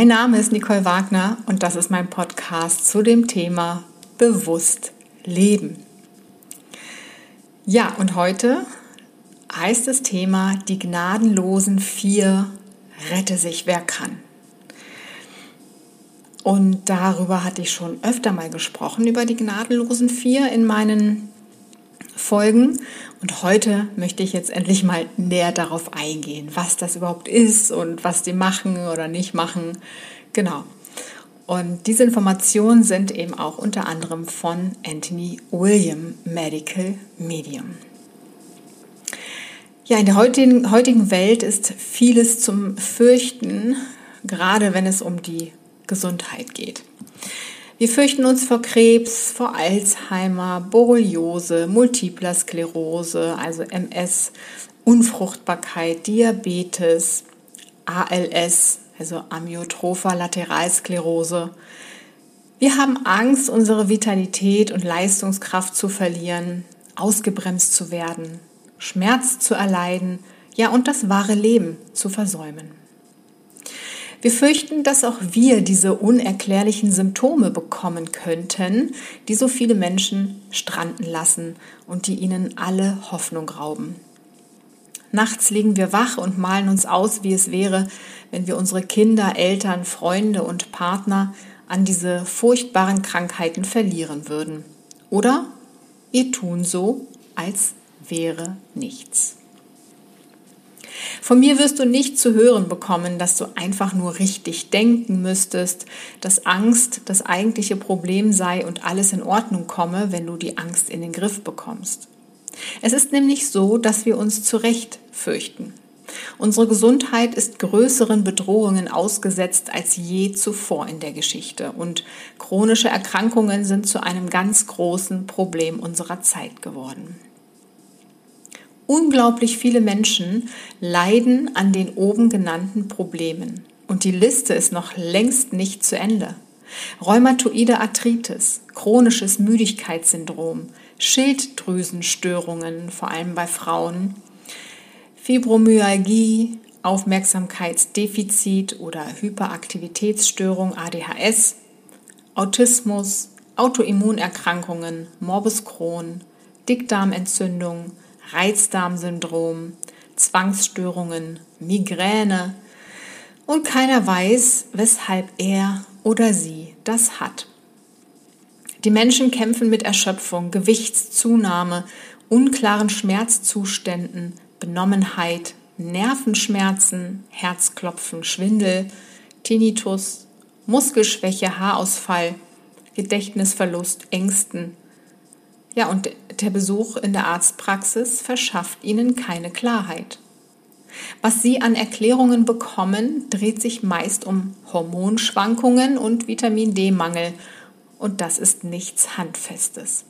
Mein Name ist Nicole Wagner und das ist mein Podcast zu dem Thema Bewusst Leben. Ja, und heute heißt das Thema Die gnadenlosen vier Rette sich, wer kann. Und darüber hatte ich schon öfter mal gesprochen, über die gnadenlosen vier in meinen Folgen. Und heute möchte ich jetzt endlich mal näher darauf eingehen, was das überhaupt ist und was die machen oder nicht machen. Genau. Und diese Informationen sind eben auch unter anderem von Anthony William Medical Medium. Ja, in der heutigen, heutigen Welt ist vieles zum Fürchten, gerade wenn es um die Gesundheit geht. Wir fürchten uns vor Krebs, vor Alzheimer, Borreliose, Multipler Sklerose, also MS, Unfruchtbarkeit, Diabetes, ALS, also Amyotropher Lateralsklerose. Wir haben Angst, unsere Vitalität und Leistungskraft zu verlieren, ausgebremst zu werden, Schmerz zu erleiden, ja und das wahre Leben zu versäumen. Wir fürchten, dass auch wir diese unerklärlichen Symptome bekommen könnten, die so viele Menschen stranden lassen und die ihnen alle Hoffnung rauben. Nachts liegen wir wach und malen uns aus, wie es wäre, wenn wir unsere Kinder, Eltern, Freunde und Partner an diese furchtbaren Krankheiten verlieren würden. Oder wir tun so, als wäre nichts. Von mir wirst du nicht zu hören bekommen, dass du einfach nur richtig denken müsstest, dass Angst das eigentliche Problem sei und alles in Ordnung komme, wenn du die Angst in den Griff bekommst. Es ist nämlich so, dass wir uns zu Recht fürchten. Unsere Gesundheit ist größeren Bedrohungen ausgesetzt als je zuvor in der Geschichte und chronische Erkrankungen sind zu einem ganz großen Problem unserer Zeit geworden. Unglaublich viele Menschen leiden an den oben genannten Problemen. Und die Liste ist noch längst nicht zu Ende. Rheumatoide Arthritis, chronisches Müdigkeitssyndrom, Schilddrüsenstörungen, vor allem bei Frauen, Fibromyalgie, Aufmerksamkeitsdefizit oder Hyperaktivitätsstörung ADHS, Autismus, Autoimmunerkrankungen, Morbus Crohn, Dickdarmentzündung, Reizdarmsyndrom, Zwangsstörungen, Migräne und keiner weiß, weshalb er oder sie das hat. Die Menschen kämpfen mit Erschöpfung, Gewichtszunahme, unklaren Schmerzzuständen, Benommenheit, Nervenschmerzen, Herzklopfen, Schwindel, Tinnitus, Muskelschwäche, Haarausfall, Gedächtnisverlust, Ängsten, ja, und der Besuch in der Arztpraxis verschafft Ihnen keine Klarheit. Was Sie an Erklärungen bekommen, dreht sich meist um Hormonschwankungen und Vitamin D-Mangel. Und das ist nichts Handfestes.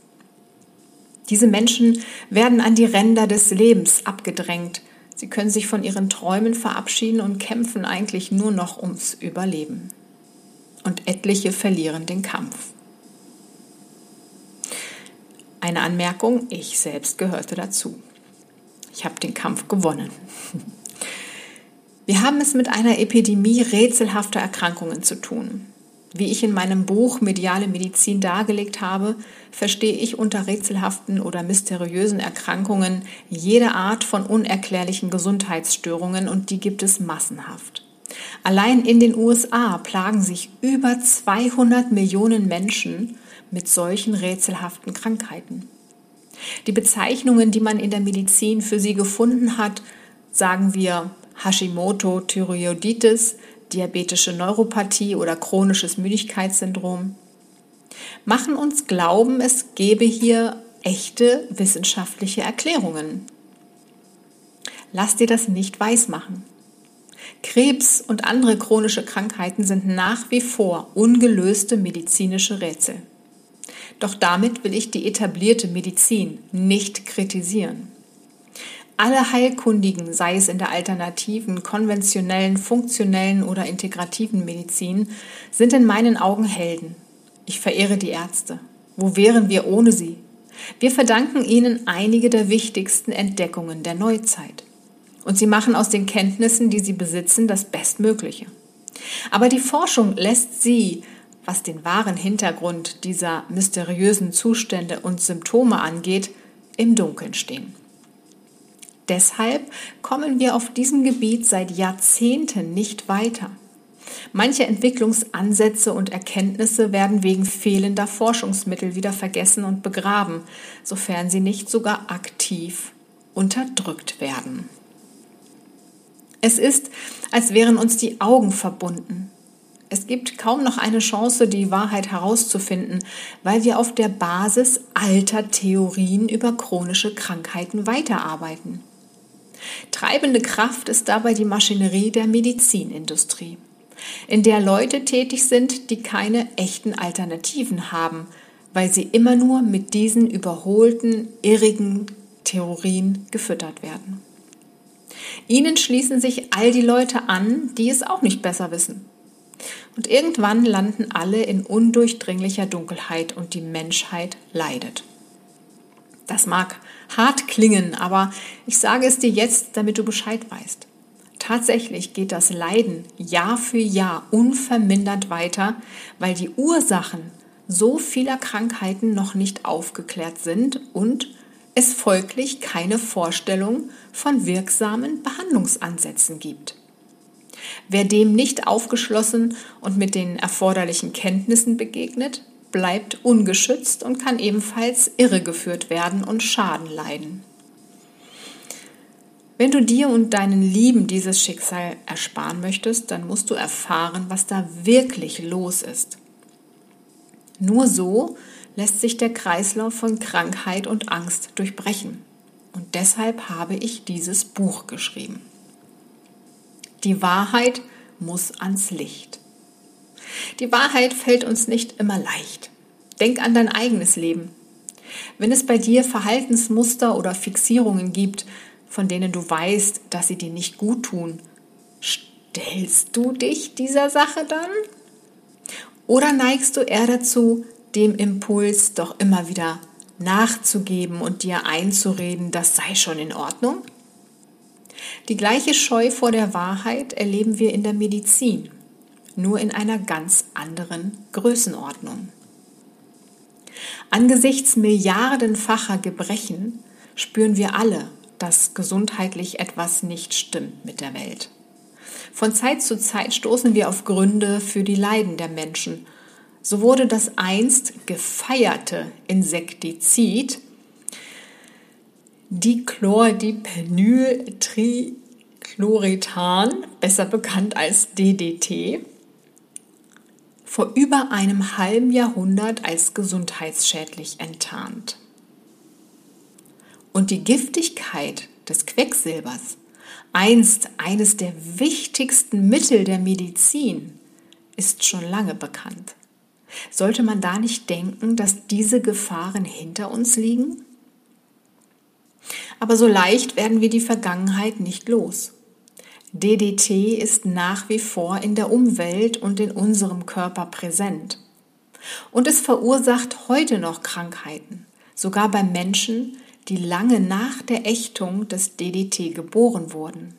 Diese Menschen werden an die Ränder des Lebens abgedrängt. Sie können sich von ihren Träumen verabschieden und kämpfen eigentlich nur noch ums Überleben. Und etliche verlieren den Kampf. Eine Anmerkung, ich selbst gehörte dazu. Ich habe den Kampf gewonnen. Wir haben es mit einer Epidemie rätselhafter Erkrankungen zu tun. Wie ich in meinem Buch Mediale Medizin dargelegt habe, verstehe ich unter rätselhaften oder mysteriösen Erkrankungen jede Art von unerklärlichen Gesundheitsstörungen und die gibt es massenhaft. Allein in den USA plagen sich über 200 Millionen Menschen mit solchen rätselhaften Krankheiten. Die Bezeichnungen, die man in der Medizin für sie gefunden hat, sagen wir Hashimoto Thyreoiditis, diabetische Neuropathie oder chronisches Müdigkeitssyndrom, machen uns glauben, es gäbe hier echte wissenschaftliche Erklärungen. Lass dir das nicht weismachen. Krebs und andere chronische Krankheiten sind nach wie vor ungelöste medizinische Rätsel. Doch damit will ich die etablierte Medizin nicht kritisieren. Alle Heilkundigen, sei es in der alternativen, konventionellen, funktionellen oder integrativen Medizin, sind in meinen Augen Helden. Ich verehre die Ärzte. Wo wären wir ohne sie? Wir verdanken ihnen einige der wichtigsten Entdeckungen der Neuzeit. Und sie machen aus den Kenntnissen, die sie besitzen, das Bestmögliche. Aber die Forschung lässt sie, was den wahren Hintergrund dieser mysteriösen Zustände und Symptome angeht, im Dunkeln stehen. Deshalb kommen wir auf diesem Gebiet seit Jahrzehnten nicht weiter. Manche Entwicklungsansätze und Erkenntnisse werden wegen fehlender Forschungsmittel wieder vergessen und begraben, sofern sie nicht sogar aktiv unterdrückt werden. Es ist, als wären uns die Augen verbunden. Es gibt kaum noch eine Chance, die Wahrheit herauszufinden, weil wir auf der Basis alter Theorien über chronische Krankheiten weiterarbeiten. Treibende Kraft ist dabei die Maschinerie der Medizinindustrie, in der Leute tätig sind, die keine echten Alternativen haben, weil sie immer nur mit diesen überholten, irrigen Theorien gefüttert werden. Ihnen schließen sich all die Leute an, die es auch nicht besser wissen. Und irgendwann landen alle in undurchdringlicher Dunkelheit und die Menschheit leidet. Das mag hart klingen, aber ich sage es dir jetzt, damit du Bescheid weißt. Tatsächlich geht das Leiden Jahr für Jahr unvermindert weiter, weil die Ursachen so vieler Krankheiten noch nicht aufgeklärt sind und es folglich keine Vorstellung von wirksamen Behandlungsansätzen gibt. Wer dem nicht aufgeschlossen und mit den erforderlichen Kenntnissen begegnet, bleibt ungeschützt und kann ebenfalls irregeführt werden und Schaden leiden. Wenn du dir und deinen Lieben dieses Schicksal ersparen möchtest, dann musst du erfahren, was da wirklich los ist. Nur so lässt sich der Kreislauf von Krankheit und Angst durchbrechen. Und deshalb habe ich dieses Buch geschrieben. Die Wahrheit muss ans Licht. Die Wahrheit fällt uns nicht immer leicht. Denk an dein eigenes Leben. Wenn es bei dir Verhaltensmuster oder Fixierungen gibt, von denen du weißt, dass sie dir nicht gut tun, stellst du dich dieser Sache dann? Oder neigst du eher dazu, dem Impuls doch immer wieder nachzugeben und dir einzureden, das sei schon in Ordnung? Die gleiche Scheu vor der Wahrheit erleben wir in der Medizin, nur in einer ganz anderen Größenordnung. Angesichts milliardenfacher Gebrechen spüren wir alle, dass gesundheitlich etwas nicht stimmt mit der Welt. Von Zeit zu Zeit stoßen wir auf Gründe für die Leiden der Menschen so wurde das einst gefeierte Insektizid Dichlordiphenyltrichloritan, besser bekannt als DDT, vor über einem halben Jahrhundert als gesundheitsschädlich enttarnt. Und die Giftigkeit des Quecksilbers, einst eines der wichtigsten Mittel der Medizin, ist schon lange bekannt. Sollte man da nicht denken, dass diese Gefahren hinter uns liegen? Aber so leicht werden wir die Vergangenheit nicht los. DDT ist nach wie vor in der Umwelt und in unserem Körper präsent. Und es verursacht heute noch Krankheiten, sogar bei Menschen, die lange nach der Ächtung des DDT geboren wurden.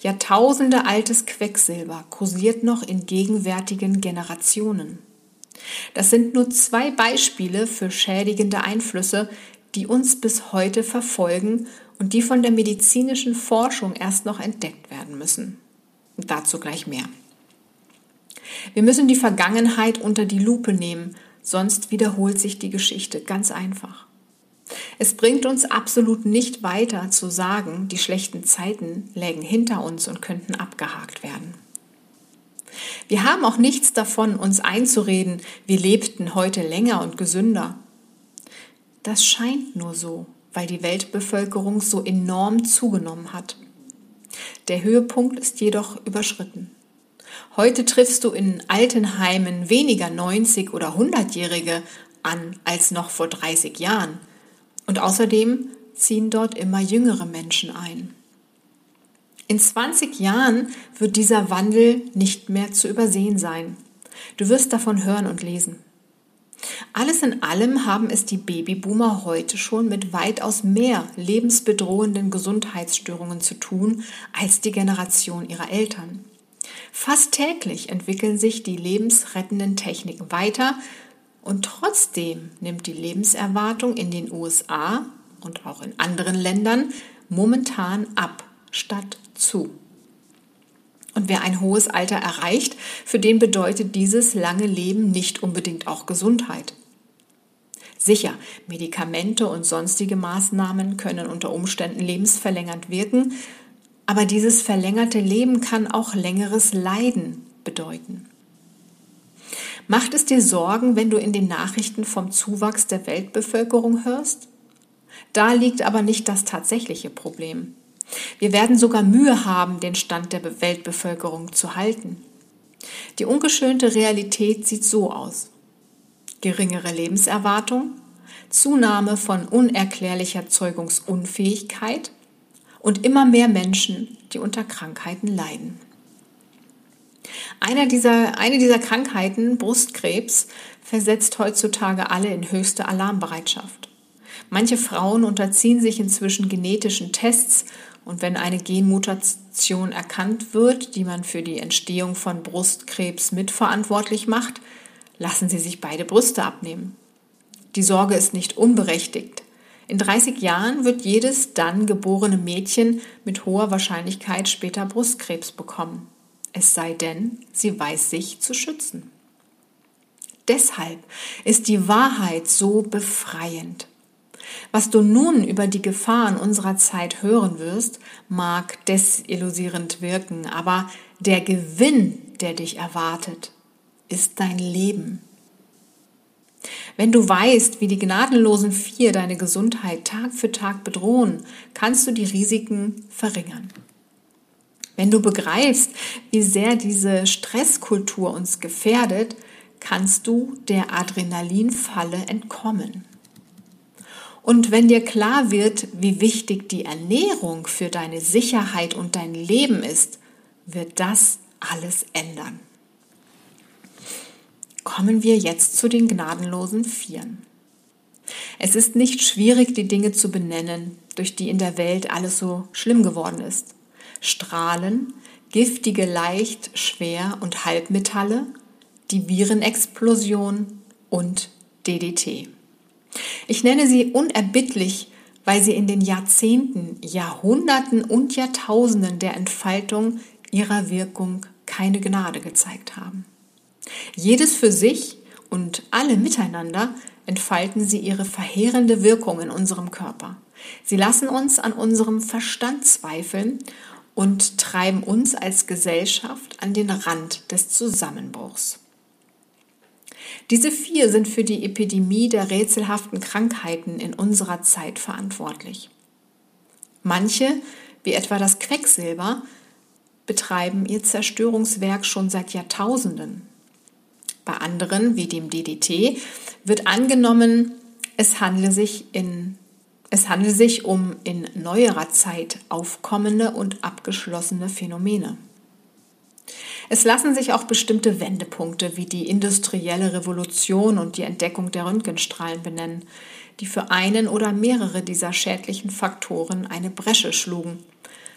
Jahrtausende altes Quecksilber kursiert noch in gegenwärtigen Generationen. Das sind nur zwei Beispiele für schädigende Einflüsse, die uns bis heute verfolgen und die von der medizinischen Forschung erst noch entdeckt werden müssen. Und dazu gleich mehr. Wir müssen die Vergangenheit unter die Lupe nehmen, sonst wiederholt sich die Geschichte ganz einfach. Es bringt uns absolut nicht weiter zu sagen, die schlechten Zeiten lägen hinter uns und könnten abgehakt werden. Wir haben auch nichts davon, uns einzureden, wir lebten heute länger und gesünder. Das scheint nur so, weil die Weltbevölkerung so enorm zugenommen hat. Der Höhepunkt ist jedoch überschritten. Heute triffst du in Altenheimen weniger 90 oder 100-Jährige an als noch vor 30 Jahren. Und außerdem ziehen dort immer jüngere Menschen ein. In 20 Jahren wird dieser Wandel nicht mehr zu übersehen sein. Du wirst davon hören und lesen. Alles in allem haben es die Babyboomer heute schon mit weitaus mehr lebensbedrohenden Gesundheitsstörungen zu tun als die Generation ihrer Eltern. Fast täglich entwickeln sich die lebensrettenden Techniken weiter und trotzdem nimmt die Lebenserwartung in den USA und auch in anderen Ländern momentan ab statt zu. Und wer ein hohes Alter erreicht, für den bedeutet dieses lange Leben nicht unbedingt auch Gesundheit. Sicher, Medikamente und sonstige Maßnahmen können unter Umständen lebensverlängernd wirken, aber dieses verlängerte Leben kann auch längeres Leiden bedeuten. Macht es dir Sorgen, wenn du in den Nachrichten vom Zuwachs der Weltbevölkerung hörst? Da liegt aber nicht das tatsächliche Problem. Wir werden sogar Mühe haben, den Stand der Weltbevölkerung zu halten. Die ungeschönte Realität sieht so aus. Geringere Lebenserwartung, Zunahme von unerklärlicher Zeugungsunfähigkeit und immer mehr Menschen, die unter Krankheiten leiden. Einer dieser, eine dieser Krankheiten, Brustkrebs, versetzt heutzutage alle in höchste Alarmbereitschaft. Manche Frauen unterziehen sich inzwischen genetischen Tests und wenn eine Genmutation erkannt wird, die man für die Entstehung von Brustkrebs mitverantwortlich macht, lassen sie sich beide Brüste abnehmen. Die Sorge ist nicht unberechtigt. In 30 Jahren wird jedes dann geborene Mädchen mit hoher Wahrscheinlichkeit später Brustkrebs bekommen. Es sei denn, sie weiß sich zu schützen. Deshalb ist die Wahrheit so befreiend. Was du nun über die Gefahren unserer Zeit hören wirst, mag desillusierend wirken, aber der Gewinn, der dich erwartet, ist dein Leben. Wenn du weißt, wie die gnadenlosen Vier deine Gesundheit Tag für Tag bedrohen, kannst du die Risiken verringern. Wenn du begreifst, wie sehr diese Stresskultur uns gefährdet, kannst du der Adrenalinfalle entkommen. Und wenn dir klar wird, wie wichtig die Ernährung für deine Sicherheit und dein Leben ist, wird das alles ändern. Kommen wir jetzt zu den gnadenlosen Vieren. Es ist nicht schwierig, die Dinge zu benennen, durch die in der Welt alles so schlimm geworden ist. Strahlen, giftige Leicht-, Schwer- und Halbmetalle, die Virenexplosion und DDT. Ich nenne sie unerbittlich, weil sie in den Jahrzehnten, Jahrhunderten und Jahrtausenden der Entfaltung ihrer Wirkung keine Gnade gezeigt haben. Jedes für sich und alle miteinander entfalten sie ihre verheerende Wirkung in unserem Körper. Sie lassen uns an unserem Verstand zweifeln und treiben uns als Gesellschaft an den Rand des Zusammenbruchs. Diese vier sind für die Epidemie der rätselhaften Krankheiten in unserer Zeit verantwortlich. Manche, wie etwa das Quecksilber, betreiben ihr Zerstörungswerk schon seit Jahrtausenden. Bei anderen, wie dem DDT, wird angenommen, es handle sich, in, es handle sich um in neuerer Zeit aufkommende und abgeschlossene Phänomene. Es lassen sich auch bestimmte Wendepunkte wie die industrielle Revolution und die Entdeckung der Röntgenstrahlen benennen, die für einen oder mehrere dieser schädlichen Faktoren eine Bresche schlugen,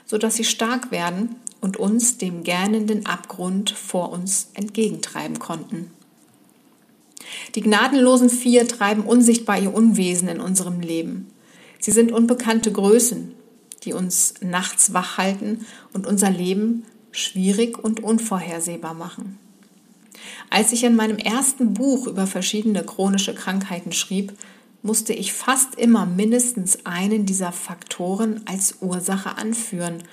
sodass sie stark werden und uns dem gähnenden Abgrund vor uns entgegentreiben konnten. Die gnadenlosen Vier treiben unsichtbar ihr Unwesen in unserem Leben. Sie sind unbekannte Größen, die uns nachts wach halten und unser Leben schwierig und unvorhersehbar machen. Als ich in meinem ersten Buch über verschiedene chronische Krankheiten schrieb, musste ich fast immer mindestens einen dieser Faktoren als Ursache anführen.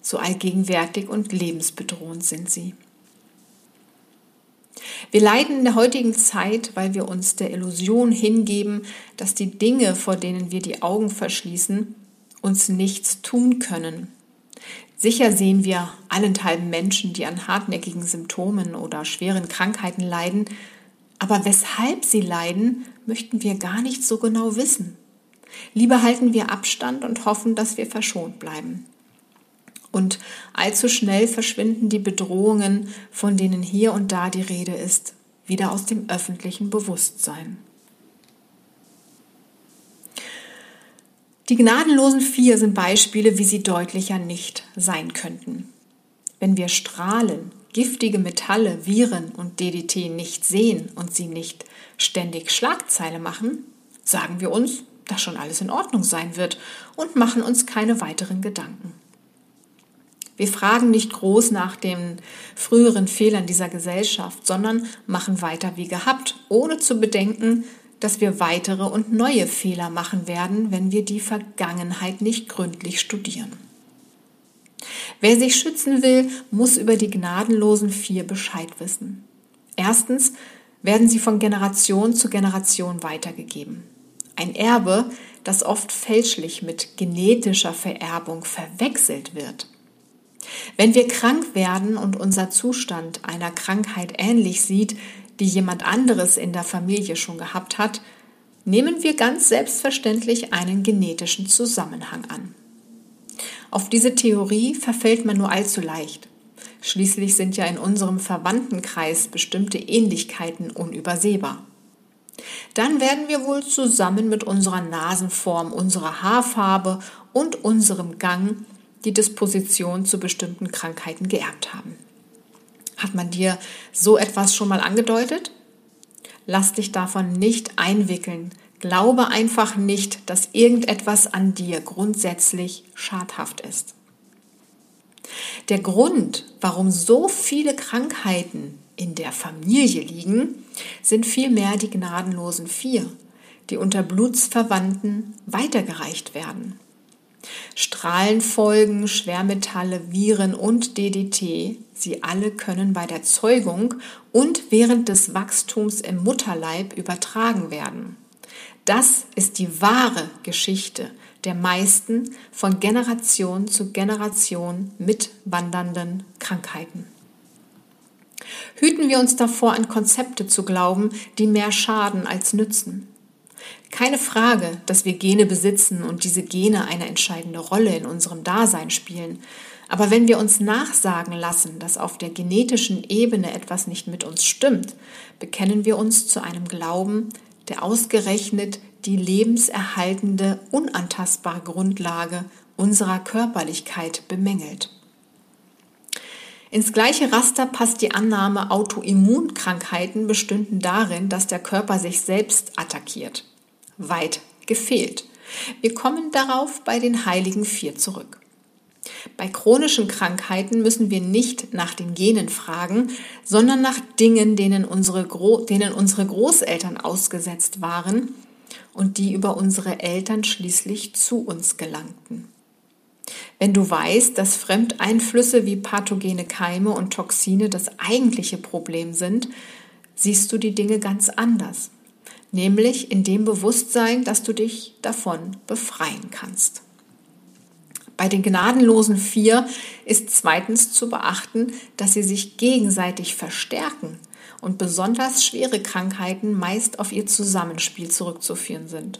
So allgegenwärtig und lebensbedrohend sind sie. Wir leiden in der heutigen Zeit, weil wir uns der Illusion hingeben, dass die Dinge, vor denen wir die Augen verschließen, uns nichts tun können Sicher sehen wir allenthalben Menschen, die an hartnäckigen Symptomen oder schweren Krankheiten leiden, aber weshalb sie leiden, möchten wir gar nicht so genau wissen. Lieber halten wir Abstand und hoffen, dass wir verschont bleiben. Und allzu schnell verschwinden die Bedrohungen, von denen hier und da die Rede ist, wieder aus dem öffentlichen Bewusstsein. Die gnadenlosen vier sind Beispiele, wie sie deutlicher nicht sein könnten. Wenn wir Strahlen, giftige Metalle, Viren und DDT nicht sehen und sie nicht ständig Schlagzeile machen, sagen wir uns, dass schon alles in Ordnung sein wird und machen uns keine weiteren Gedanken. Wir fragen nicht groß nach den früheren Fehlern dieser Gesellschaft, sondern machen weiter wie gehabt, ohne zu bedenken, dass wir weitere und neue Fehler machen werden, wenn wir die Vergangenheit nicht gründlich studieren. Wer sich schützen will, muss über die gnadenlosen vier Bescheid wissen. Erstens werden sie von Generation zu Generation weitergegeben. Ein Erbe, das oft fälschlich mit genetischer Vererbung verwechselt wird. Wenn wir krank werden und unser Zustand einer Krankheit ähnlich sieht, die jemand anderes in der Familie schon gehabt hat, nehmen wir ganz selbstverständlich einen genetischen Zusammenhang an. Auf diese Theorie verfällt man nur allzu leicht. Schließlich sind ja in unserem Verwandtenkreis bestimmte Ähnlichkeiten unübersehbar. Dann werden wir wohl zusammen mit unserer Nasenform, unserer Haarfarbe und unserem Gang die Disposition zu bestimmten Krankheiten geerbt haben. Hat man dir so etwas schon mal angedeutet? Lass dich davon nicht einwickeln. Glaube einfach nicht, dass irgendetwas an dir grundsätzlich schadhaft ist. Der Grund, warum so viele Krankheiten in der Familie liegen, sind vielmehr die gnadenlosen vier, die unter Blutsverwandten weitergereicht werden. Strahlenfolgen, Schwermetalle, Viren und DDT, sie alle können bei der Zeugung und während des Wachstums im Mutterleib übertragen werden. Das ist die wahre Geschichte der meisten von Generation zu Generation mitwandernden Krankheiten. Hüten wir uns davor, an Konzepte zu glauben, die mehr schaden als nützen. Keine Frage, dass wir Gene besitzen und diese Gene eine entscheidende Rolle in unserem Dasein spielen. Aber wenn wir uns nachsagen lassen, dass auf der genetischen Ebene etwas nicht mit uns stimmt, bekennen wir uns zu einem Glauben, der ausgerechnet die lebenserhaltende, unantastbare Grundlage unserer Körperlichkeit bemängelt. Ins gleiche Raster passt die Annahme, Autoimmunkrankheiten bestünden darin, dass der Körper sich selbst attackiert. Weit gefehlt. Wir kommen darauf bei den heiligen vier zurück. Bei chronischen Krankheiten müssen wir nicht nach den Genen fragen, sondern nach Dingen, denen unsere, Gro denen unsere Großeltern ausgesetzt waren und die über unsere Eltern schließlich zu uns gelangten. Wenn du weißt, dass Fremdeinflüsse wie pathogene Keime und Toxine das eigentliche Problem sind, siehst du die Dinge ganz anders, nämlich in dem Bewusstsein, dass du dich davon befreien kannst. Bei den gnadenlosen vier ist zweitens zu beachten, dass sie sich gegenseitig verstärken und besonders schwere Krankheiten meist auf ihr Zusammenspiel zurückzuführen sind.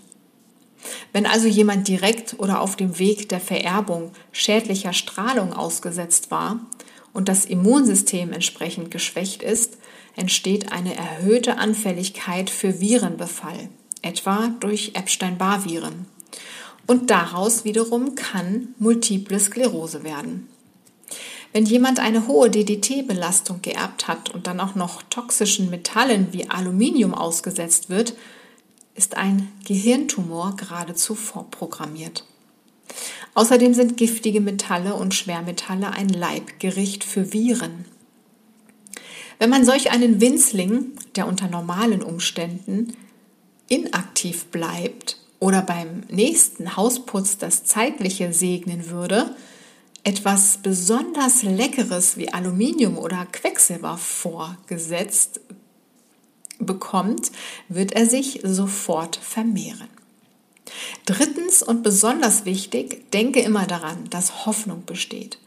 Wenn also jemand direkt oder auf dem Weg der Vererbung schädlicher Strahlung ausgesetzt war und das Immunsystem entsprechend geschwächt ist, entsteht eine erhöhte Anfälligkeit für Virenbefall, etwa durch Epstein-Barr-Viren. Und daraus wiederum kann multiple Sklerose werden. Wenn jemand eine hohe DDT-Belastung geerbt hat und dann auch noch toxischen Metallen wie Aluminium ausgesetzt wird, ist ein Gehirntumor geradezu vorprogrammiert. Außerdem sind giftige Metalle und Schwermetalle ein Leibgericht für Viren. Wenn man solch einen Winzling, der unter normalen Umständen inaktiv bleibt oder beim nächsten Hausputz das Zeitliche segnen würde, etwas besonders Leckeres wie Aluminium oder Quecksilber vorgesetzt bekommt, wird er sich sofort vermehren. Drittens und besonders wichtig, denke immer daran, dass Hoffnung besteht.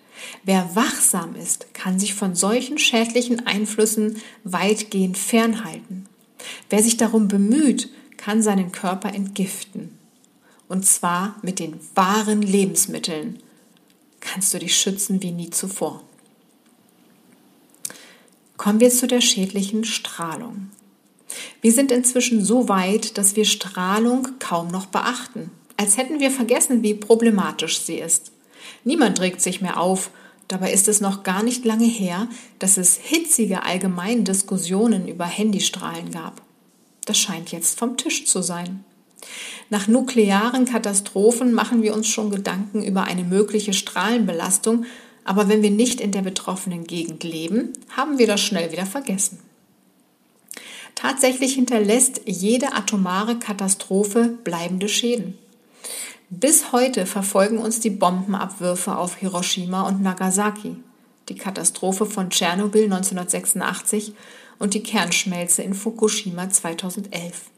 Wer wachsam ist, kann sich von solchen schädlichen Einflüssen weitgehend fernhalten. Wer sich darum bemüht, kann seinen Körper entgiften. Und zwar mit den wahren Lebensmitteln kannst du dich schützen wie nie zuvor. Kommen wir zu der schädlichen Strahlung. Wir sind inzwischen so weit, dass wir Strahlung kaum noch beachten, als hätten wir vergessen, wie problematisch sie ist. Niemand regt sich mehr auf, Dabei ist es noch gar nicht lange her, dass es hitzige allgemeine Diskussionen über Handystrahlen gab. Das scheint jetzt vom Tisch zu sein. Nach nuklearen Katastrophen machen wir uns schon Gedanken über eine mögliche Strahlenbelastung, aber wenn wir nicht in der betroffenen Gegend leben, haben wir das schnell wieder vergessen. Tatsächlich hinterlässt jede atomare Katastrophe bleibende Schäden. Bis heute verfolgen uns die Bombenabwürfe auf Hiroshima und Nagasaki, die Katastrophe von Tschernobyl 1986 und die Kernschmelze in Fukushima 2011.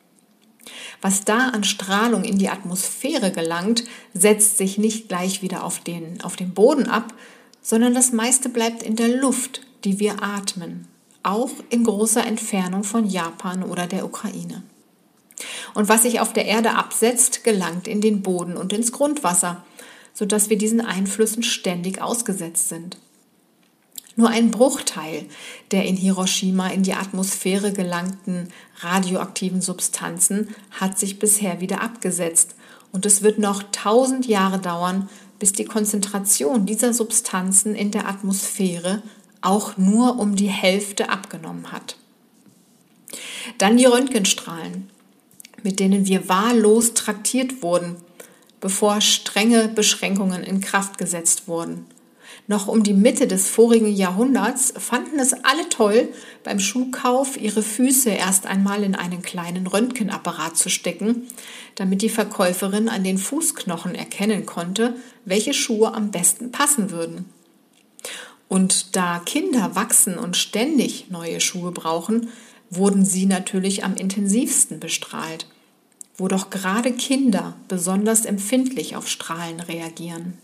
Was da an Strahlung in die Atmosphäre gelangt, setzt sich nicht gleich wieder auf den, auf den Boden ab, sondern das meiste bleibt in der Luft, die wir atmen, auch in großer Entfernung von Japan oder der Ukraine. Und was sich auf der Erde absetzt, gelangt in den Boden und ins Grundwasser, sodass wir diesen Einflüssen ständig ausgesetzt sind. Nur ein Bruchteil der in Hiroshima in die Atmosphäre gelangten radioaktiven Substanzen hat sich bisher wieder abgesetzt und es wird noch tausend Jahre dauern, bis die Konzentration dieser Substanzen in der Atmosphäre auch nur um die Hälfte abgenommen hat. Dann die Röntgenstrahlen, mit denen wir wahllos traktiert wurden, bevor strenge Beschränkungen in Kraft gesetzt wurden. Noch um die Mitte des vorigen Jahrhunderts fanden es alle toll, beim Schuhkauf ihre Füße erst einmal in einen kleinen Röntgenapparat zu stecken, damit die Verkäuferin an den Fußknochen erkennen konnte, welche Schuhe am besten passen würden. Und da Kinder wachsen und ständig neue Schuhe brauchen, wurden sie natürlich am intensivsten bestrahlt, wo doch gerade Kinder besonders empfindlich auf Strahlen reagieren.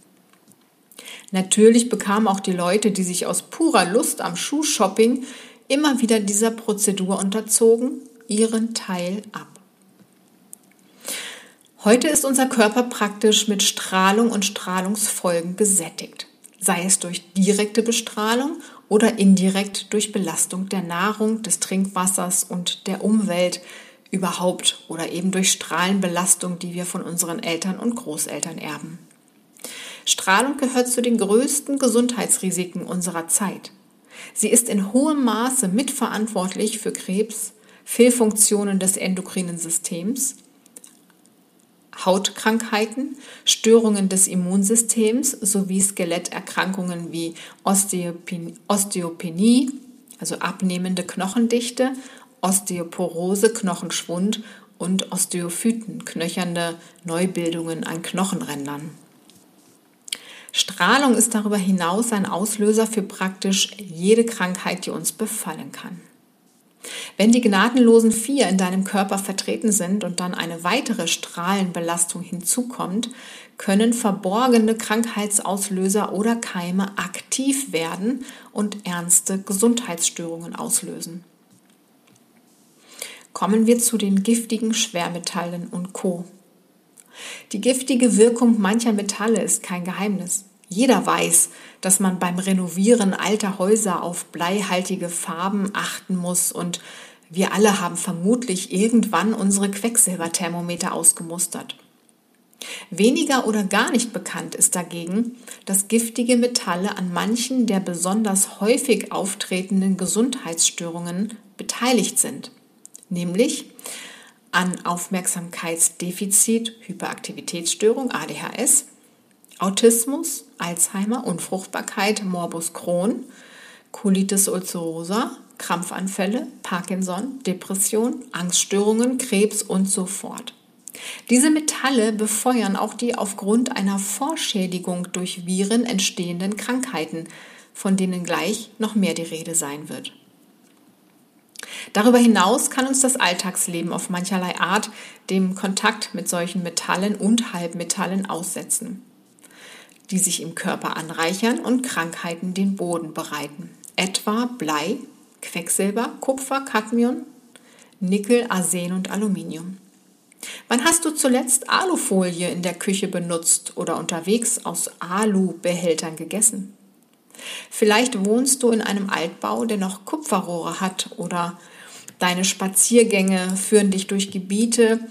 Natürlich bekamen auch die Leute, die sich aus purer Lust am Schuhshopping immer wieder dieser Prozedur unterzogen, ihren Teil ab. Heute ist unser Körper praktisch mit Strahlung und Strahlungsfolgen gesättigt, sei es durch direkte Bestrahlung oder indirekt durch Belastung der Nahrung, des Trinkwassers und der Umwelt überhaupt oder eben durch Strahlenbelastung, die wir von unseren Eltern und Großeltern erben. Strahlung gehört zu den größten Gesundheitsrisiken unserer Zeit. Sie ist in hohem Maße mitverantwortlich für Krebs, Fehlfunktionen des endokrinen Systems, Hautkrankheiten, Störungen des Immunsystems sowie Skeletterkrankungen wie Osteopenie, also abnehmende Knochendichte, Osteoporose, Knochenschwund und Osteophyten, knöchernde Neubildungen an Knochenrändern. Strahlung ist darüber hinaus ein Auslöser für praktisch jede Krankheit, die uns befallen kann. Wenn die gnadenlosen vier in deinem Körper vertreten sind und dann eine weitere Strahlenbelastung hinzukommt, können verborgene Krankheitsauslöser oder Keime aktiv werden und ernste Gesundheitsstörungen auslösen. Kommen wir zu den giftigen Schwermetallen und Co. Die giftige Wirkung mancher Metalle ist kein Geheimnis. Jeder weiß, dass man beim Renovieren alter Häuser auf bleihaltige Farben achten muss und wir alle haben vermutlich irgendwann unsere Quecksilberthermometer ausgemustert. Weniger oder gar nicht bekannt ist dagegen, dass giftige Metalle an manchen der besonders häufig auftretenden Gesundheitsstörungen beteiligt sind, nämlich an Aufmerksamkeitsdefizit, Hyperaktivitätsstörung, ADHS, Autismus, Alzheimer, Unfruchtbarkeit, Morbus Crohn, Colitis ulcerosa, Krampfanfälle, Parkinson, Depression, Angststörungen, Krebs und so fort. Diese Metalle befeuern auch die aufgrund einer Vorschädigung durch Viren entstehenden Krankheiten, von denen gleich noch mehr die Rede sein wird. Darüber hinaus kann uns das Alltagsleben auf mancherlei Art dem Kontakt mit solchen Metallen und Halbmetallen aussetzen, die sich im Körper anreichern und Krankheiten den Boden bereiten. Etwa Blei, Quecksilber, Kupfer, Cadmium, Nickel, Arsen und Aluminium. Wann hast du zuletzt Alufolie in der Küche benutzt oder unterwegs aus Alubehältern gegessen? Vielleicht wohnst du in einem Altbau, der noch Kupferrohre hat oder Deine Spaziergänge führen dich durch Gebiete,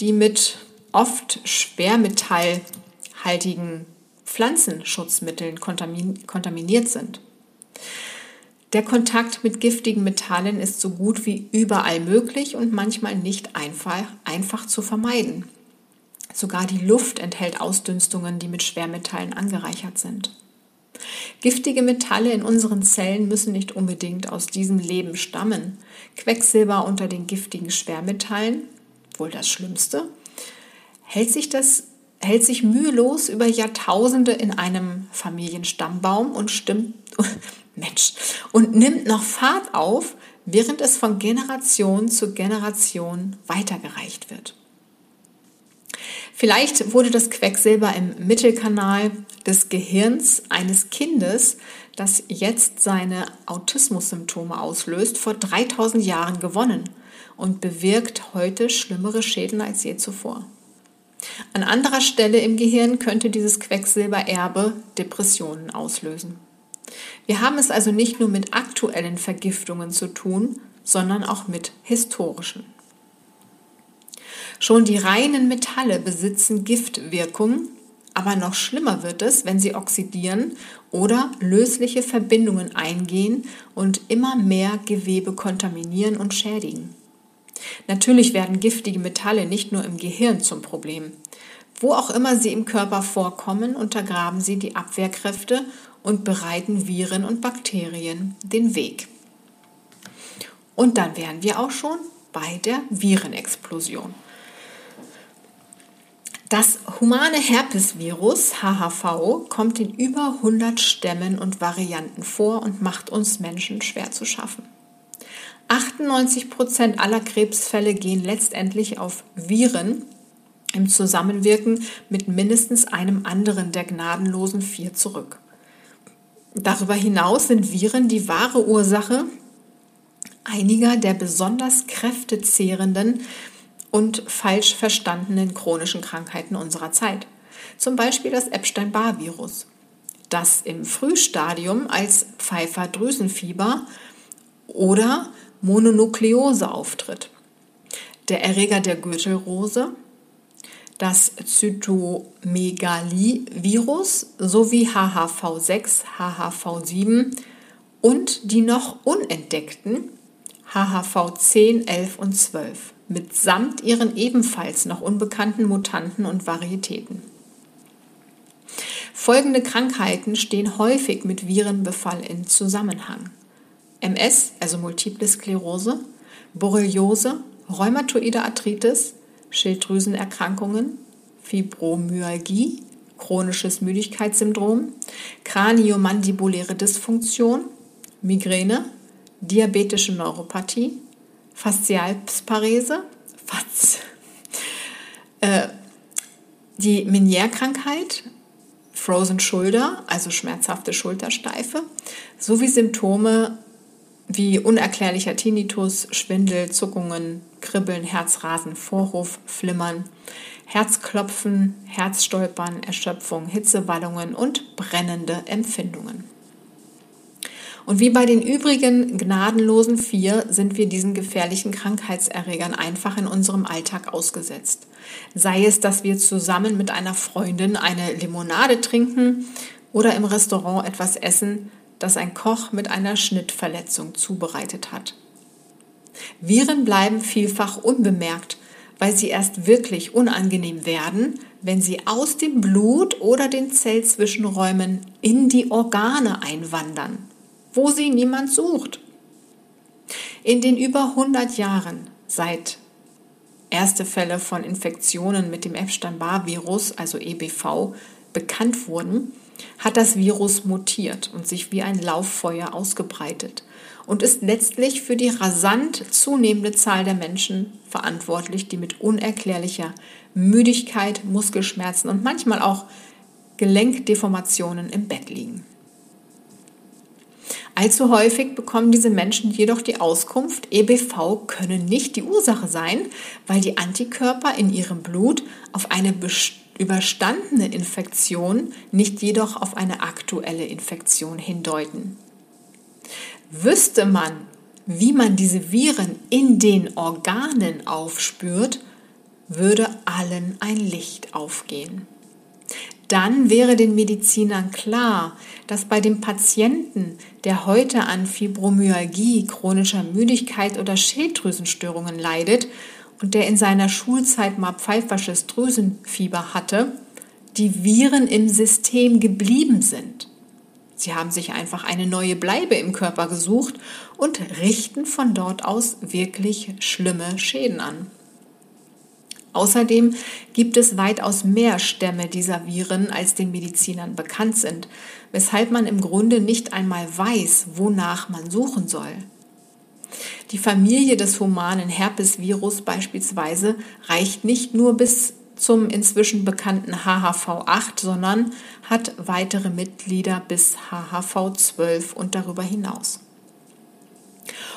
die mit oft schwermetallhaltigen Pflanzenschutzmitteln kontaminiert sind. Der Kontakt mit giftigen Metallen ist so gut wie überall möglich und manchmal nicht einfach, einfach zu vermeiden. Sogar die Luft enthält Ausdünstungen, die mit Schwermetallen angereichert sind. Giftige Metalle in unseren Zellen müssen nicht unbedingt aus diesem Leben stammen. Quecksilber unter den giftigen Schwermetallen, wohl das Schlimmste, hält sich, das, hält sich mühelos über Jahrtausende in einem Familienstammbaum und stimmt, Mensch, und nimmt noch Fahrt auf, während es von Generation zu Generation weitergereicht wird. Vielleicht wurde das Quecksilber im Mittelkanal des Gehirns eines Kindes, das jetzt seine Autismussymptome auslöst, vor 3000 Jahren gewonnen und bewirkt heute schlimmere Schäden als je zuvor. An anderer Stelle im Gehirn könnte dieses Quecksilbererbe Depressionen auslösen. Wir haben es also nicht nur mit aktuellen Vergiftungen zu tun, sondern auch mit historischen. Schon die reinen Metalle besitzen Giftwirkung, aber noch schlimmer wird es, wenn sie oxidieren oder lösliche Verbindungen eingehen und immer mehr Gewebe kontaminieren und schädigen. Natürlich werden giftige Metalle nicht nur im Gehirn zum Problem. Wo auch immer sie im Körper vorkommen, untergraben sie die Abwehrkräfte und bereiten Viren und Bakterien den Weg. Und dann wären wir auch schon bei der Virenexplosion. Das humane Herpesvirus HHV kommt in über 100 Stämmen und Varianten vor und macht uns Menschen schwer zu schaffen. 98 Prozent aller Krebsfälle gehen letztendlich auf Viren im Zusammenwirken mit mindestens einem anderen der gnadenlosen vier zurück. Darüber hinaus sind Viren die wahre Ursache einiger der besonders kräftezehrenden und falsch verstandenen chronischen Krankheiten unserer Zeit. Zum Beispiel das Epstein-Barr-Virus, das im Frühstadium als Pfeiffer-Drüsenfieber oder Mononukleose auftritt. Der Erreger der Gürtelrose, das Zytomegalie-Virus sowie HHV6, HHV7 und die noch unentdeckten HHV10, 11 und 12 mitsamt ihren ebenfalls noch unbekannten Mutanten und Varietäten. Folgende Krankheiten stehen häufig mit Virenbefall in Zusammenhang. MS, also Multiple Sklerose, Borreliose, rheumatoide Arthritis, Schilddrüsenerkrankungen, Fibromyalgie, chronisches Müdigkeitssyndrom, kraniomandibuläre Dysfunktion, Migräne, diabetische Neuropathie, Faszialsparese, Faz, äh, die Meniere-Krankheit, Frozen Shoulder, also schmerzhafte Schultersteife, sowie Symptome wie unerklärlicher Tinnitus, Schwindel, Zuckungen, Kribbeln, Herzrasen, Vorhof, Flimmern, Herzklopfen, Herzstolpern, Erschöpfung, Hitzewallungen und brennende Empfindungen. Und wie bei den übrigen gnadenlosen vier sind wir diesen gefährlichen Krankheitserregern einfach in unserem Alltag ausgesetzt. Sei es, dass wir zusammen mit einer Freundin eine Limonade trinken oder im Restaurant etwas essen, das ein Koch mit einer Schnittverletzung zubereitet hat. Viren bleiben vielfach unbemerkt, weil sie erst wirklich unangenehm werden, wenn sie aus dem Blut oder den Zellzwischenräumen in die Organe einwandern wo sie niemand sucht. In den über 100 Jahren seit erste Fälle von Infektionen mit dem Epstein-Barr-Virus, also EBV, bekannt wurden, hat das Virus mutiert und sich wie ein Lauffeuer ausgebreitet und ist letztlich für die rasant zunehmende Zahl der Menschen verantwortlich, die mit unerklärlicher Müdigkeit, Muskelschmerzen und manchmal auch Gelenkdeformationen im Bett liegen. Allzu häufig bekommen diese Menschen jedoch die Auskunft, EBV könne nicht die Ursache sein, weil die Antikörper in ihrem Blut auf eine überstandene Infektion, nicht jedoch auf eine aktuelle Infektion hindeuten. Wüsste man, wie man diese Viren in den Organen aufspürt, würde allen ein Licht aufgehen. Dann wäre den Medizinern klar, dass bei dem Patienten, der heute an Fibromyalgie, chronischer Müdigkeit oder Schilddrüsenstörungen leidet und der in seiner Schulzeit mal pfeifersches Drüsenfieber hatte, die Viren im System geblieben sind. Sie haben sich einfach eine neue Bleibe im Körper gesucht und richten von dort aus wirklich schlimme Schäden an. Außerdem gibt es weitaus mehr Stämme dieser Viren, als den Medizinern bekannt sind, weshalb man im Grunde nicht einmal weiß, wonach man suchen soll. Die Familie des humanen Herpesvirus beispielsweise reicht nicht nur bis zum inzwischen bekannten HHV8, sondern hat weitere Mitglieder bis HHV12 und darüber hinaus.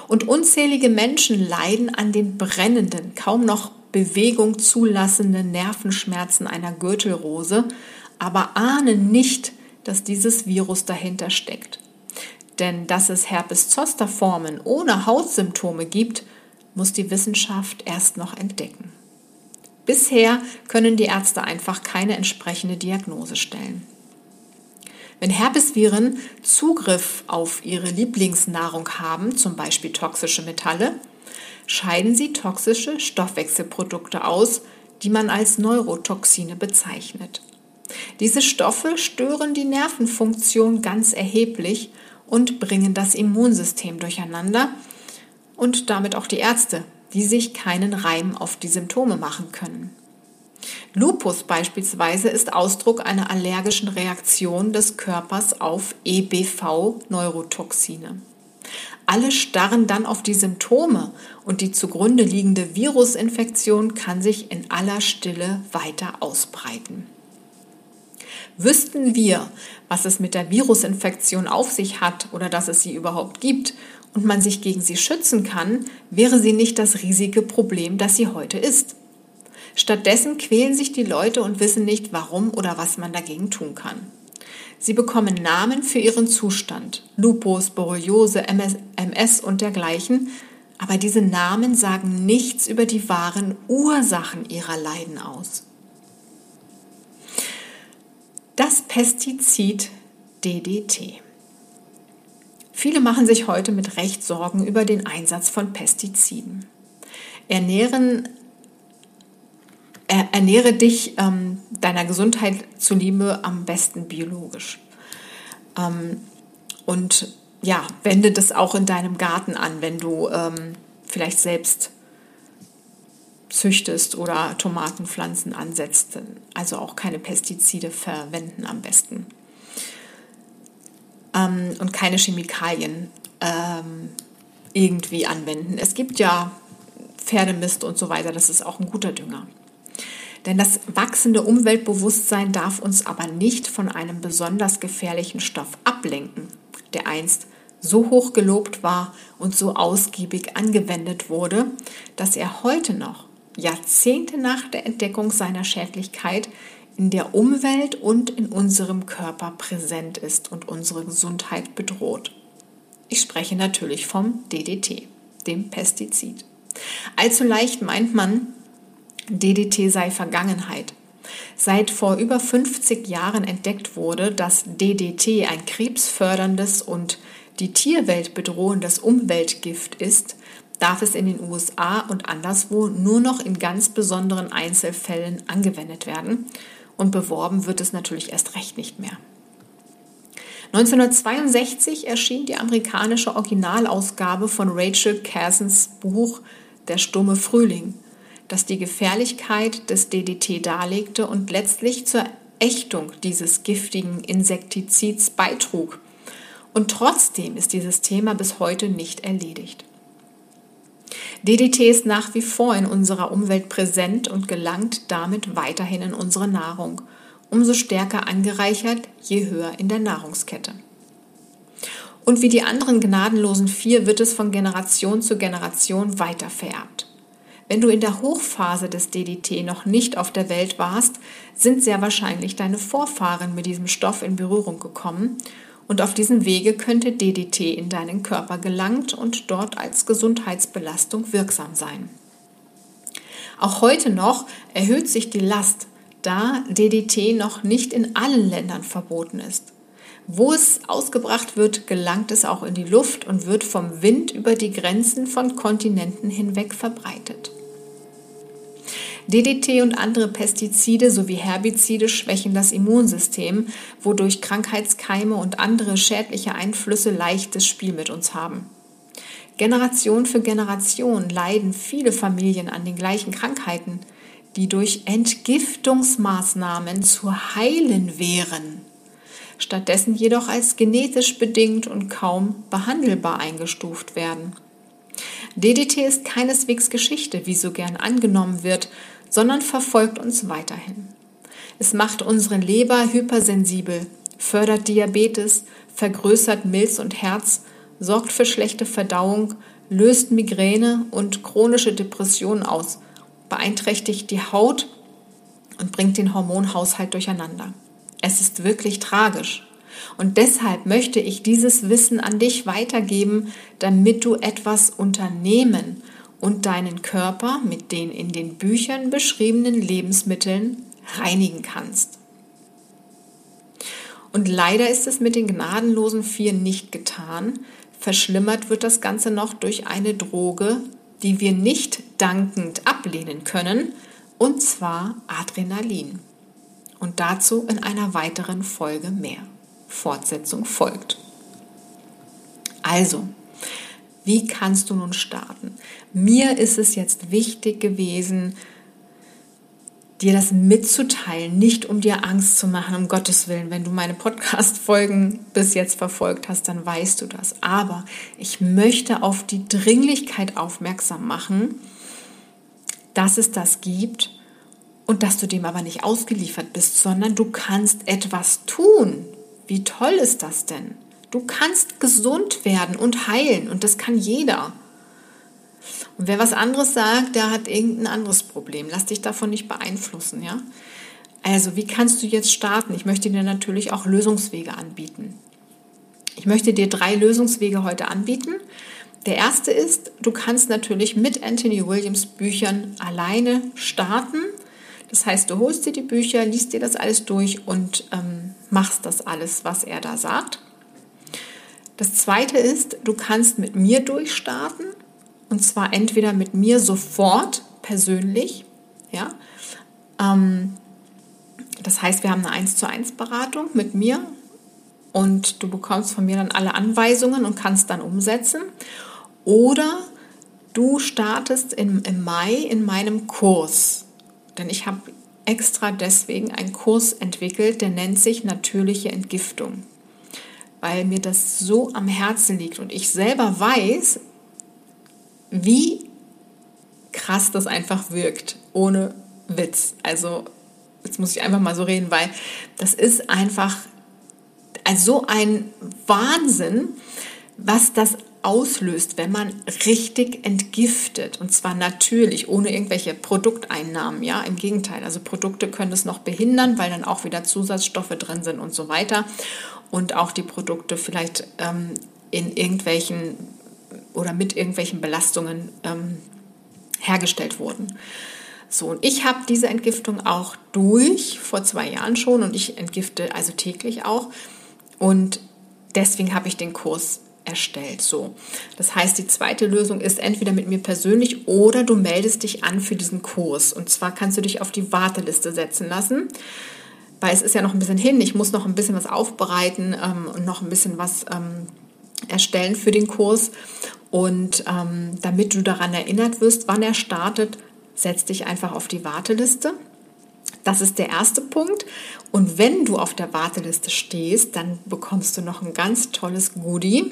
Und unzählige Menschen leiden an den brennenden, kaum noch Bewegung zulassende Nervenschmerzen einer Gürtelrose, aber ahnen nicht, dass dieses Virus dahinter steckt. Denn dass es Herpes-Zoster-Formen ohne Hautsymptome gibt, muss die Wissenschaft erst noch entdecken. Bisher können die Ärzte einfach keine entsprechende Diagnose stellen. Wenn Herpesviren Zugriff auf ihre Lieblingsnahrung haben, zum Beispiel toxische Metalle, scheiden sie toxische Stoffwechselprodukte aus, die man als Neurotoxine bezeichnet. Diese Stoffe stören die Nervenfunktion ganz erheblich und bringen das Immunsystem durcheinander und damit auch die Ärzte, die sich keinen Reim auf die Symptome machen können. Lupus beispielsweise ist Ausdruck einer allergischen Reaktion des Körpers auf EBV-Neurotoxine. Alle starren dann auf die Symptome und die zugrunde liegende Virusinfektion kann sich in aller Stille weiter ausbreiten. Wüssten wir, was es mit der Virusinfektion auf sich hat oder dass es sie überhaupt gibt und man sich gegen sie schützen kann, wäre sie nicht das riesige Problem, das sie heute ist. Stattdessen quälen sich die Leute und wissen nicht, warum oder was man dagegen tun kann. Sie bekommen Namen für ihren Zustand, Lupus, Borreliose, MS, MS und dergleichen, aber diese Namen sagen nichts über die wahren Ursachen ihrer Leiden aus. Das Pestizid DDT. Viele machen sich heute mit Recht Sorgen über den Einsatz von Pestiziden. Ernähren ernähre dich ähm, deiner Gesundheit zuliebe am besten biologisch. Ähm, und ja, wende das auch in deinem Garten an, wenn du ähm, vielleicht selbst züchtest oder Tomatenpflanzen ansetzt. Also auch keine Pestizide verwenden am besten. Ähm, und keine Chemikalien ähm, irgendwie anwenden. Es gibt ja Pferdemist und so weiter, das ist auch ein guter Dünger. Denn das wachsende Umweltbewusstsein darf uns aber nicht von einem besonders gefährlichen Stoff ablenken, der einst so hoch gelobt war und so ausgiebig angewendet wurde, dass er heute noch, Jahrzehnte nach der Entdeckung seiner Schädlichkeit, in der Umwelt und in unserem Körper präsent ist und unsere Gesundheit bedroht. Ich spreche natürlich vom DDT, dem Pestizid. Allzu leicht meint man, DDT sei Vergangenheit. Seit vor über 50 Jahren entdeckt wurde, dass DDT ein krebsförderndes und die Tierwelt bedrohendes Umweltgift ist, darf es in den USA und anderswo nur noch in ganz besonderen Einzelfällen angewendet werden und beworben wird es natürlich erst recht nicht mehr. 1962 erschien die amerikanische Originalausgabe von Rachel Carsons Buch Der stumme Frühling das die Gefährlichkeit des DDT darlegte und letztlich zur Ächtung dieses giftigen Insektizids beitrug. Und trotzdem ist dieses Thema bis heute nicht erledigt. DDT ist nach wie vor in unserer Umwelt präsent und gelangt damit weiterhin in unsere Nahrung, umso stärker angereichert, je höher in der Nahrungskette. Und wie die anderen gnadenlosen vier wird es von Generation zu Generation weiter vererbt. Wenn du in der Hochphase des DDT noch nicht auf der Welt warst, sind sehr wahrscheinlich deine Vorfahren mit diesem Stoff in Berührung gekommen und auf diesem Wege könnte DDT in deinen Körper gelangt und dort als Gesundheitsbelastung wirksam sein. Auch heute noch erhöht sich die Last, da DDT noch nicht in allen Ländern verboten ist. Wo es ausgebracht wird, gelangt es auch in die Luft und wird vom Wind über die Grenzen von Kontinenten hinweg verbreitet. DDT und andere Pestizide sowie Herbizide schwächen das Immunsystem, wodurch Krankheitskeime und andere schädliche Einflüsse leichtes Spiel mit uns haben. Generation für Generation leiden viele Familien an den gleichen Krankheiten, die durch Entgiftungsmaßnahmen zu heilen wären, stattdessen jedoch als genetisch bedingt und kaum behandelbar eingestuft werden. DDT ist keineswegs Geschichte, wie so gern angenommen wird, sondern verfolgt uns weiterhin. Es macht unsere Leber hypersensibel, fördert Diabetes, vergrößert Milz und Herz, sorgt für schlechte Verdauung, löst Migräne und chronische Depressionen aus, beeinträchtigt die Haut und bringt den Hormonhaushalt durcheinander. Es ist wirklich tragisch. Und deshalb möchte ich dieses Wissen an dich weitergeben, damit du etwas unternehmen und deinen Körper mit den in den Büchern beschriebenen Lebensmitteln reinigen kannst. Und leider ist es mit den gnadenlosen vier nicht getan. Verschlimmert wird das Ganze noch durch eine Droge, die wir nicht dankend ablehnen können, und zwar Adrenalin. Und dazu in einer weiteren Folge mehr. Fortsetzung folgt. Also, wie kannst du nun starten? Mir ist es jetzt wichtig gewesen, dir das mitzuteilen, nicht um dir Angst zu machen, um Gottes Willen. Wenn du meine Podcast-Folgen bis jetzt verfolgt hast, dann weißt du das. Aber ich möchte auf die Dringlichkeit aufmerksam machen, dass es das gibt und dass du dem aber nicht ausgeliefert bist, sondern du kannst etwas tun. Wie toll ist das denn? Du kannst gesund werden und heilen und das kann jeder. Und wer was anderes sagt, der hat irgendein anderes Problem. Lass dich davon nicht beeinflussen, ja? Also, wie kannst du jetzt starten? Ich möchte dir natürlich auch Lösungswege anbieten. Ich möchte dir drei Lösungswege heute anbieten. Der erste ist, du kannst natürlich mit Anthony Williams Büchern alleine starten. Das heißt, du holst dir die Bücher, liest dir das alles durch und ähm, machst das alles, was er da sagt. Das zweite ist, du kannst mit mir durchstarten und zwar entweder mit mir sofort persönlich, ja. Ähm, das heißt, wir haben eine 1 zu 1 Beratung mit mir und du bekommst von mir dann alle Anweisungen und kannst dann umsetzen. Oder du startest im, im Mai in meinem Kurs. Denn ich habe extra deswegen einen Kurs entwickelt, der nennt sich natürliche Entgiftung weil mir das so am Herzen liegt und ich selber weiß, wie krass das einfach wirkt, ohne Witz. Also jetzt muss ich einfach mal so reden, weil das ist einfach so ein Wahnsinn, was das auslöst, wenn man richtig entgiftet. Und zwar natürlich, ohne irgendwelche Produkteinnahmen. Ja, im Gegenteil. Also Produkte können es noch behindern, weil dann auch wieder Zusatzstoffe drin sind und so weiter und auch die Produkte vielleicht ähm, in irgendwelchen oder mit irgendwelchen Belastungen ähm, hergestellt wurden. So, und ich habe diese Entgiftung auch durch, vor zwei Jahren schon, und ich entgifte also täglich auch. Und deswegen habe ich den Kurs erstellt. So, das heißt, die zweite Lösung ist entweder mit mir persönlich oder du meldest dich an für diesen Kurs. Und zwar kannst du dich auf die Warteliste setzen lassen weil es ist ja noch ein bisschen hin. Ich muss noch ein bisschen was aufbereiten ähm, und noch ein bisschen was ähm, erstellen für den Kurs. Und ähm, damit du daran erinnert wirst, wann er startet, setz dich einfach auf die Warteliste. Das ist der erste Punkt. Und wenn du auf der Warteliste stehst, dann bekommst du noch ein ganz tolles Goodie.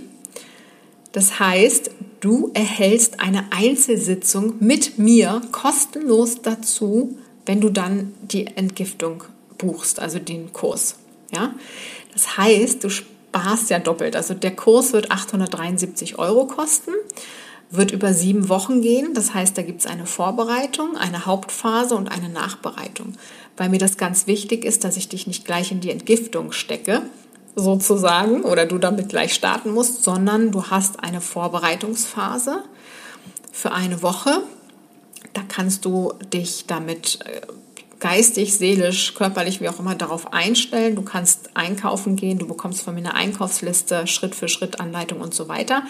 Das heißt, du erhältst eine Einzelsitzung mit mir kostenlos dazu, wenn du dann die Entgiftung buchst, also den Kurs. Ja? Das heißt, du sparst ja doppelt. Also der Kurs wird 873 Euro kosten, wird über sieben Wochen gehen. Das heißt, da gibt es eine Vorbereitung, eine Hauptphase und eine Nachbereitung. Weil mir das ganz wichtig ist, dass ich dich nicht gleich in die Entgiftung stecke, sozusagen, oder du damit gleich starten musst, sondern du hast eine Vorbereitungsphase für eine Woche. Da kannst du dich damit äh, geistig, seelisch, körperlich, wie auch immer darauf einstellen. Du kannst einkaufen gehen, du bekommst von mir eine Einkaufsliste, Schritt für Schritt Anleitung und so weiter.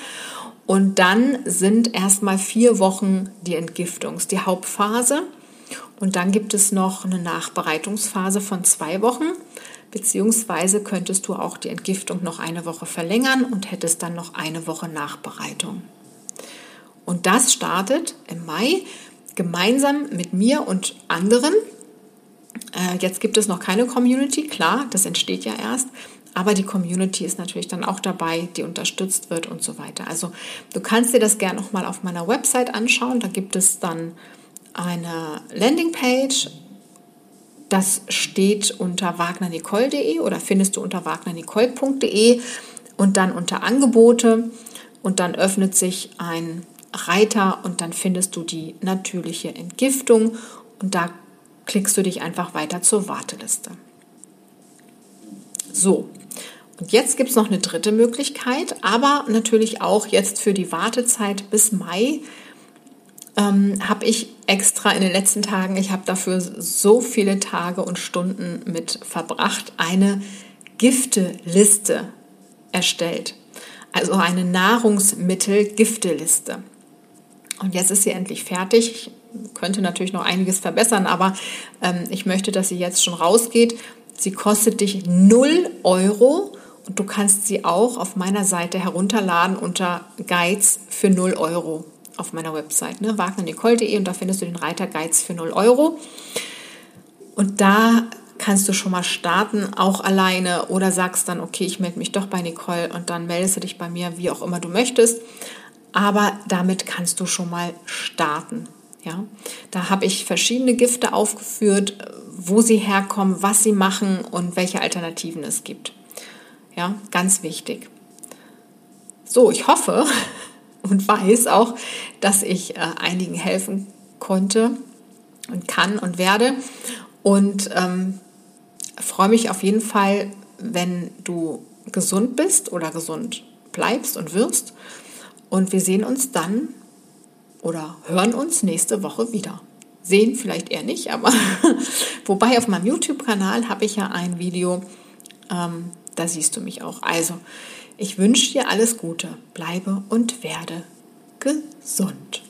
Und dann sind erstmal vier Wochen die Entgiftungs, die Hauptphase. Und dann gibt es noch eine Nachbereitungsphase von zwei Wochen, beziehungsweise könntest du auch die Entgiftung noch eine Woche verlängern und hättest dann noch eine Woche Nachbereitung. Und das startet im Mai gemeinsam mit mir und anderen. Äh, jetzt gibt es noch keine Community, klar, das entsteht ja erst. Aber die Community ist natürlich dann auch dabei, die unterstützt wird und so weiter. Also du kannst dir das gerne nochmal auf meiner Website anschauen. Da gibt es dann eine Landingpage. Das steht unter wagnernicole.de oder findest du unter wagnernicole.de und dann unter Angebote und dann öffnet sich ein Reiter und dann findest du die natürliche Entgiftung und da klickst du dich einfach weiter zur Warteliste. So, und jetzt gibt es noch eine dritte Möglichkeit, aber natürlich auch jetzt für die Wartezeit bis Mai ähm, habe ich extra in den letzten Tagen, ich habe dafür so viele Tage und Stunden mit verbracht, eine Gifteliste erstellt. Also eine Nahrungsmittel-Gifteliste. Und jetzt ist sie endlich fertig. Könnte natürlich noch einiges verbessern, aber ähm, ich möchte, dass sie jetzt schon rausgeht. Sie kostet dich 0 Euro und du kannst sie auch auf meiner Seite herunterladen unter Guides für 0 Euro auf meiner Website, ne? wagnernicole.de und da findest du den Reiter Guides für 0 Euro. Und da kannst du schon mal starten, auch alleine oder sagst dann, okay, ich melde mich doch bei Nicole und dann meldest du dich bei mir, wie auch immer du möchtest. Aber damit kannst du schon mal starten. Ja, da habe ich verschiedene Gifte aufgeführt, wo sie herkommen, was sie machen und welche Alternativen es gibt. Ja, ganz wichtig. So, ich hoffe und weiß auch, dass ich äh, einigen helfen konnte und kann und werde. Und ähm, freue mich auf jeden Fall, wenn du gesund bist oder gesund bleibst und wirst. Und wir sehen uns dann oder hören uns nächste Woche wieder. Sehen vielleicht eher nicht, aber wobei auf meinem YouTube-Kanal habe ich ja ein Video, ähm, da siehst du mich auch. Also, ich wünsche dir alles Gute, bleibe und werde gesund.